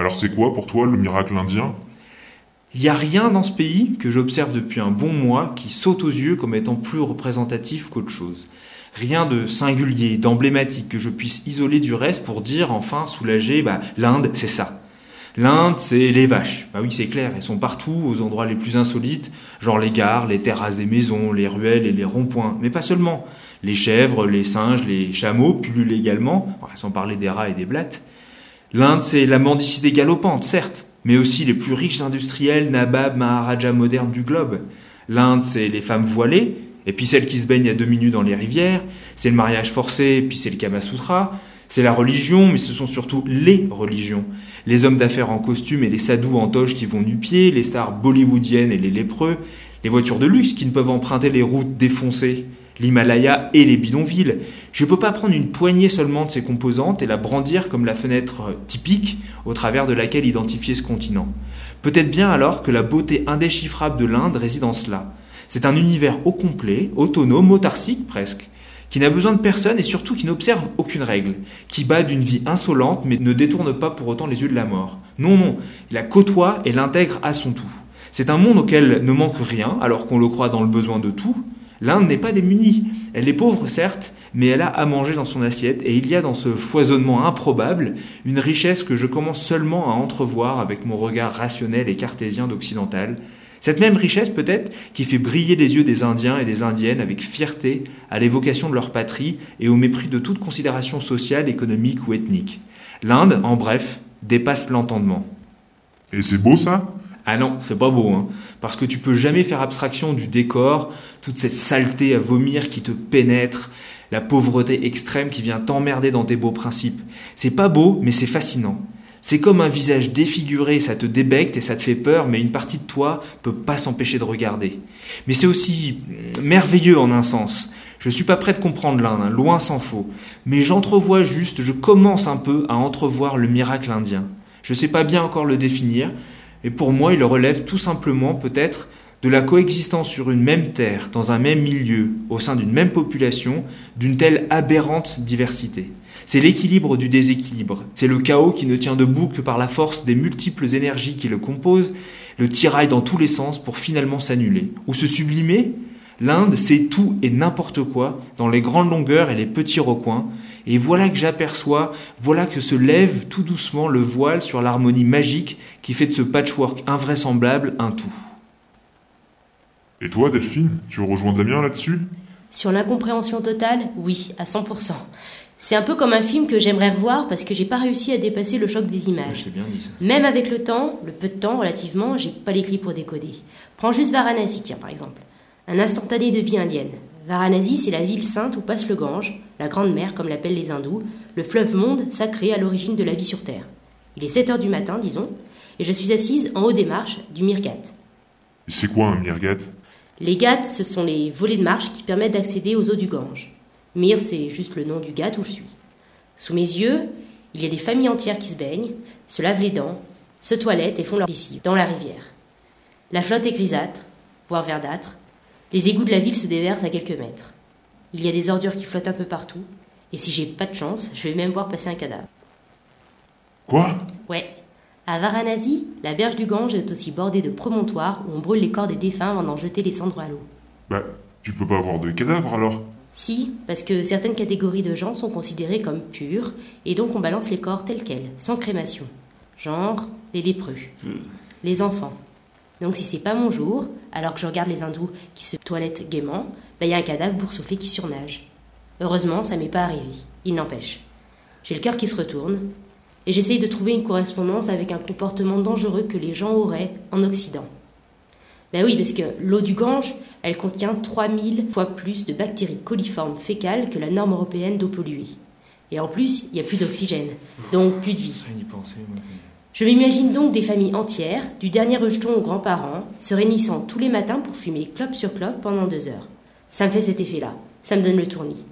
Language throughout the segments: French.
Alors c'est quoi pour toi le miracle indien? Il n'y a rien dans ce pays que j'observe depuis un bon mois qui saute aux yeux comme étant plus représentatif qu'autre chose. Rien de singulier, d'emblématique que je puisse isoler du reste pour dire enfin soulagé, bah, l'Inde c'est ça. L'Inde, c'est les vaches. Bah oui, c'est clair, elles sont partout, aux endroits les plus insolites, genre les gares, les terrasses des maisons, les ruelles et les ronds-points. Mais pas seulement. Les chèvres, les singes, les chameaux pullulent également, sans parler des rats et des blattes. L'Inde, c'est la mendicité galopante, certes, mais aussi les plus riches industriels, nabab, maharajas modernes du globe. L'Inde, c'est les femmes voilées, et puis celles qui se baignent à deux minutes dans les rivières, c'est le mariage forcé, et puis c'est le Kama Sutra, c'est la religion, mais ce sont surtout les religions. Les hommes d'affaires en costume et les sadhus en toge qui vont nu-pied, les stars bollywoodiennes et les lépreux, les voitures de luxe qui ne peuvent emprunter les routes défoncées, l'Himalaya et les bidonvilles. Je ne peux pas prendre une poignée seulement de ces composantes et la brandir comme la fenêtre typique au travers de laquelle identifier ce continent. Peut-être bien alors que la beauté indéchiffrable de l'Inde réside en cela. C'est un univers au complet, autonome, autarcique presque, qui n'a besoin de personne et surtout qui n'observe aucune règle, qui bat d'une vie insolente mais ne détourne pas pour autant les yeux de la mort. Non, non, il la côtoie et l'intègre à son tout. C'est un monde auquel ne manque rien alors qu'on le croit dans le besoin de tout, L'Inde n'est pas démunie. Elle est pauvre, certes, mais elle a à manger dans son assiette, et il y a dans ce foisonnement improbable une richesse que je commence seulement à entrevoir avec mon regard rationnel et cartésien d'occidental. Cette même richesse, peut-être, qui fait briller les yeux des Indiens et des Indiennes avec fierté à l'évocation de leur patrie et au mépris de toute considération sociale, économique ou ethnique. L'Inde, en bref, dépasse l'entendement. Et c'est beau ça? Ah non, c'est pas beau, hein. Parce que tu peux jamais faire abstraction du décor, toute cette saleté à vomir qui te pénètre, la pauvreté extrême qui vient t'emmerder dans tes beaux principes. C'est pas beau, mais c'est fascinant. C'est comme un visage défiguré, ça te débecte et ça te fait peur, mais une partie de toi peut pas s'empêcher de regarder. Mais c'est aussi merveilleux en un sens. Je suis pas prêt de comprendre l'Inde, hein, loin s'en faut. Mais j'entrevois juste, je commence un peu à entrevoir le miracle indien. Je sais pas bien encore le définir, et pour moi, il relève tout simplement peut-être de la coexistence sur une même terre, dans un même milieu, au sein d'une même population, d'une telle aberrante diversité. C'est l'équilibre du déséquilibre, c'est le chaos qui ne tient debout que par la force des multiples énergies qui le composent, le tiraille dans tous les sens pour finalement s'annuler. Ou se sublimer? L'Inde, c'est tout et n'importe quoi, dans les grandes longueurs et les petits recoins, et voilà que j'aperçois, voilà que se lève tout doucement le voile sur l'harmonie magique qui fait de ce patchwork invraisemblable un tout. Et toi, Delphine, tu rejoins Damien là-dessus? Sur l'incompréhension totale, oui, à 100%. C'est un peu comme un film que j'aimerais revoir parce que j'ai pas réussi à dépasser le choc des images. Bien dit ça. Même avec le temps, le peu de temps relativement, j'ai pas les clips pour décoder. Prends juste Varanasi, tiens, par exemple. Un instantané de vie indienne. Varanasi, c'est la ville sainte où passe le Gange, la grande mer comme l'appellent les hindous, le fleuve monde sacré à l'origine de la vie sur Terre. Il est 7 heures du matin, disons, et je suis assise en haut des marches du Mirgat. C'est quoi un Mirgat? Les Ghats, ce sont les volets de marche qui permettent d'accéder aux eaux du Gange. Mir, c'est juste le nom du Ghat où je suis. Sous mes yeux, il y a des familles entières qui se baignent, se lavent les dents, se toilettent et font leur ici, dans la rivière. La flotte est grisâtre, voire verdâtre, les égouts de la ville se déversent à quelques mètres. Il y a des ordures qui flottent un peu partout, et si j'ai pas de chance, je vais même voir passer un cadavre. Quoi? Ouais. À Varanasi, la berge du Gange est aussi bordée de promontoires où on brûle les corps des défunts avant d'en jeter les cendres à l'eau. Bah, tu peux pas avoir de cadavre alors? Si, parce que certaines catégories de gens sont considérées comme pures, et donc on balance les corps tels quels, sans crémation. Genre les lépreux, les enfants, donc si c'est pas mon jour, alors que je regarde les hindous qui se toilettent gaiement, il y a un cadavre boursouflé qui surnage. Heureusement, ça m'est pas arrivé. Il n'empêche. J'ai le cœur qui se retourne, et j'essaye de trouver une correspondance avec un comportement dangereux que les gens auraient en Occident. Ben oui, parce que l'eau du Gange, elle contient 3000 fois plus de bactéries coliformes fécales que la norme européenne d'eau polluée. Et en plus, il n'y a plus d'oxygène, donc plus de vie. Je m'imagine donc des familles entières, du dernier rejeton aux grands-parents, se réunissant tous les matins pour fumer clope sur clope pendant deux heures. Ça me fait cet effet-là, ça me donne le tournis.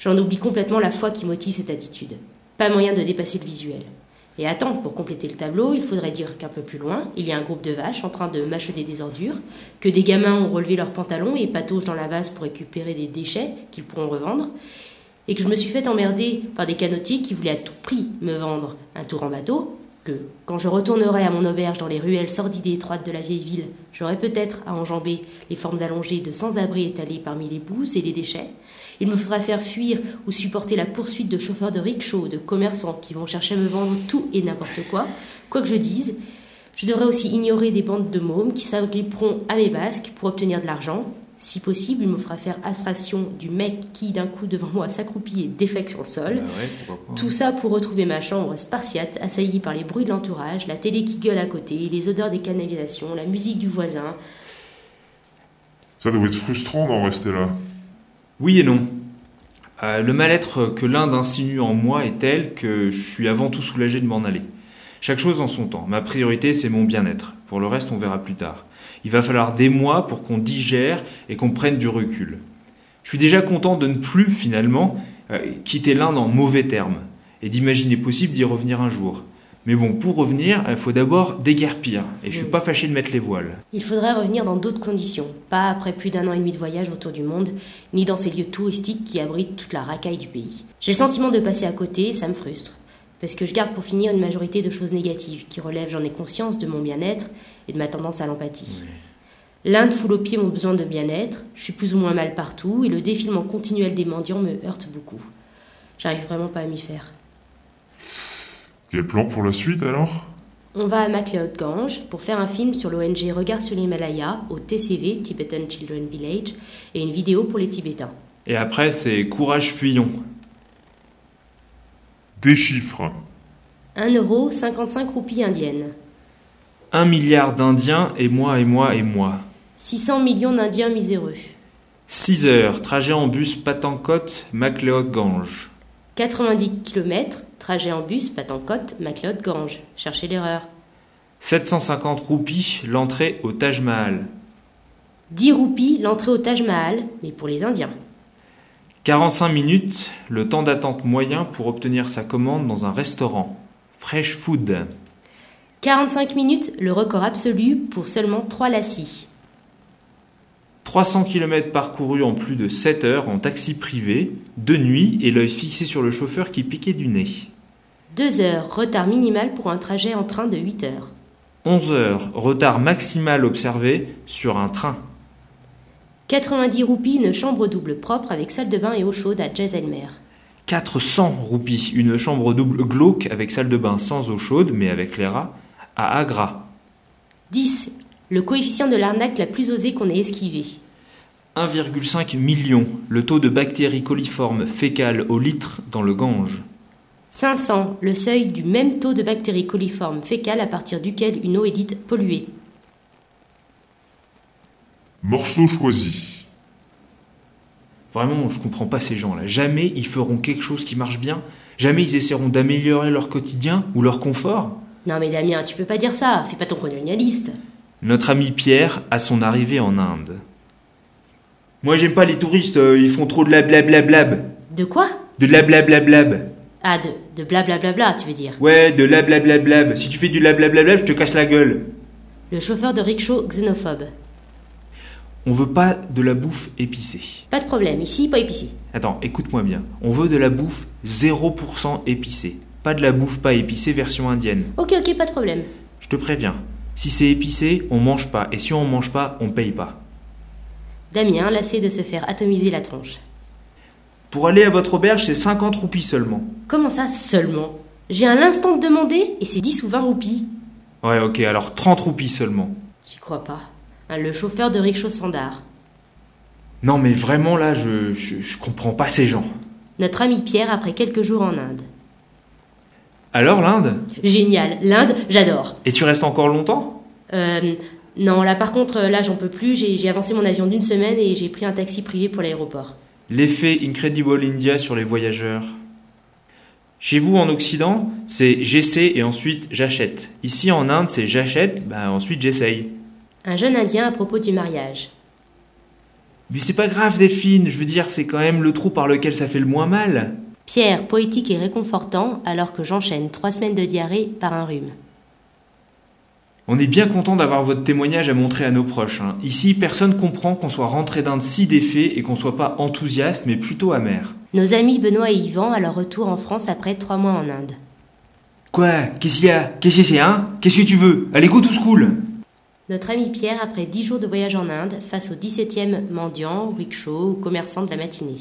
J'en oublie complètement la foi qui motive cette attitude. Pas moyen de dépasser le visuel. Et attends, pour compléter le tableau, il faudrait dire qu'un peu plus loin, il y a un groupe de vaches en train de mâchonner des ordures, que des gamins ont relevé leurs pantalons et pataugent dans la vase pour récupérer des déchets qu'ils pourront revendre, et que je me suis fait emmerder par des canotiers qui voulaient à tout prix me vendre un tour en bateau, que, quand je retournerai à mon auberge dans les ruelles sordides et étroites de la vieille ville, j'aurai peut-être à enjamber les formes allongées de sans-abri étalés parmi les bouses et les déchets. Il me faudra faire fuir ou supporter la poursuite de chauffeurs de rickshaw, de commerçants qui vont chercher à me vendre tout et n'importe quoi, quoi que je dise. Je devrais aussi ignorer des bandes de mômes qui s'agripperont à mes basques pour obtenir de l'argent, si possible, il me fera faire astration du mec qui, d'un coup, devant moi, s'accroupit et défecte sur le sol. Bah Tout ça pour retrouver ma chambre spartiate, assaillie par les bruits de l'entourage, la télé qui gueule à côté, les odeurs des canalisations, la musique du voisin. Ça doit être frustrant d'en rester là. Oui et non. Euh, le mal-être que l'Inde insinue en moi est tel que je suis avant tout soulagé de m'en aller. Chaque chose en son temps. Ma priorité, c'est mon bien-être. Pour le reste, on verra plus tard. Il va falloir des mois pour qu'on digère et qu'on prenne du recul. Je suis déjà content de ne plus, finalement, euh, quitter l'Inde en mauvais termes, et d'imaginer possible d'y revenir un jour. Mais bon, pour revenir, il faut d'abord déguerpir, et je suis pas fâché de mettre les voiles. Il faudrait revenir dans d'autres conditions, pas après plus d'un an et demi de voyage autour du monde, ni dans ces lieux touristiques qui abritent toute la racaille du pays. J'ai le sentiment de passer à côté, ça me frustre, parce que je garde pour finir une majorité de choses négatives, qui relèvent, j'en ai conscience, de mon bien-être, et de ma tendance à l'empathie. L'Inde foule au pied mon besoin de bien-être, je suis plus ou moins mal partout, et le défilement continuel des mendiants me heurte beaucoup. J'arrive vraiment pas à m'y faire. Quel plan pour la suite alors? On va à MacLeod Gange pour faire un film sur l'ONG Regard sur l'Himalaya au TCV, Tibetan Children Village, et une vidéo pour les Tibétains. Et après, c'est courage fuyons. Des chiffres. 1 euro, 55 roupies indiennes. Un milliard d'Indiens et moi et moi et moi. 600 millions d'Indiens miséreux. 6 heures, trajet en bus Patancote, MacLeod Gange. 90 km, trajet en bus Patancote, MacLeod Gange. Cherchez l'erreur. 750 roupies, l'entrée au Taj Mahal. 10 roupies, l'entrée au Taj Mahal, mais pour les Indiens. 45 minutes, le temps d'attente moyen pour obtenir sa commande dans un restaurant. Fresh Food. 45 minutes, le record absolu pour seulement 3 lassis. 300 km parcourus en plus de 7 heures en taxi privé, de nuit et l'œil fixé sur le chauffeur qui piquait du nez. 2 heures, retard minimal pour un trajet en train de 8 heures. 11 heures, retard maximal observé sur un train. 90 roupies, une chambre double propre avec salle de bain et eau chaude à Jaisalmer. 400 roupies, une chambre double glauque avec salle de bain sans eau chaude mais avec les rats à Agra. 10. Le coefficient de l'arnaque la plus osée qu'on ait esquivée. 1,5 million, le taux de bactéries coliformes fécales au litre dans le Gange. 500. Le seuil du même taux de bactéries coliformes fécales à partir duquel une eau est dite polluée. Morceau choisi. Vraiment, je comprends pas ces gens-là. Jamais ils feront quelque chose qui marche bien. Jamais ils essaieront d'améliorer leur quotidien ou leur confort. Non mais Damien, tu peux pas dire ça, fais pas ton colonialiste. Notre ami Pierre a son arrivée en Inde. Moi j'aime pas les touristes, euh, ils font trop de la blablablab. De quoi? De la blablablab. Ah, de, de blablabla, tu veux dire? Ouais, de la blablablab. Si tu fais du la blablablab, je te casse la gueule. Le chauffeur de rickshaw xénophobe. On veut pas de la bouffe épicée. Pas de problème, ici, pas épicé. Attends, écoute-moi bien. On veut de la bouffe 0% épicée. Pas de la bouffe pas épicée version indienne. Ok, ok, pas de problème. Je te préviens. Si c'est épicé, on mange pas. Et si on mange pas, on paye pas. Damien, lassé de se faire atomiser la tronche. Pour aller à votre auberge, c'est 50 roupies seulement. Comment ça, seulement? J'ai un instant de demander et c'est 10 ou 20 roupies. Ouais, ok, alors 30 roupies seulement. J'y crois pas. Hein, le chauffeur de rickshaw Sandar. Non, mais vraiment là, je, je, je comprends pas ces gens. Notre ami Pierre après quelques jours en Inde. Alors l'Inde? Génial, l'Inde, j'adore. Et tu restes encore longtemps? Euh, non, là par contre, là j'en peux plus. J'ai j'ai avancé mon avion d'une semaine et j'ai pris un taxi privé pour l'aéroport. L'effet Incredible India sur les voyageurs. Chez vous en Occident, c'est j'essaie et ensuite j'achète. Ici en Inde, c'est j'achète, bah ensuite j'essaye. Un jeune Indien à propos du mariage. Mais c'est pas grave Delphine, je veux dire, c'est quand même le trou par lequel ça fait le moins mal. Pierre, poétique et réconfortant, alors que j'enchaîne trois semaines de diarrhée par un rhume. On est bien content d'avoir votre témoignage à montrer à nos proches. hein. Ici, personne comprend qu'on soit rentré d'Inde si défait et qu'on soit pas enthousiaste, mais plutôt amer. Nos amis Benoît et Yvan à leur retour en France après trois mois en Inde. Quoi? Qu'est-ce qu'il y a? Qu'est-ce que c'est, hein? Qu'est-ce que tu veux? Allez, go to school Notre ami Pierre, après dix jours de voyage en Inde, face au 17e mendiant, rickshaw ou commerçant de la matinée.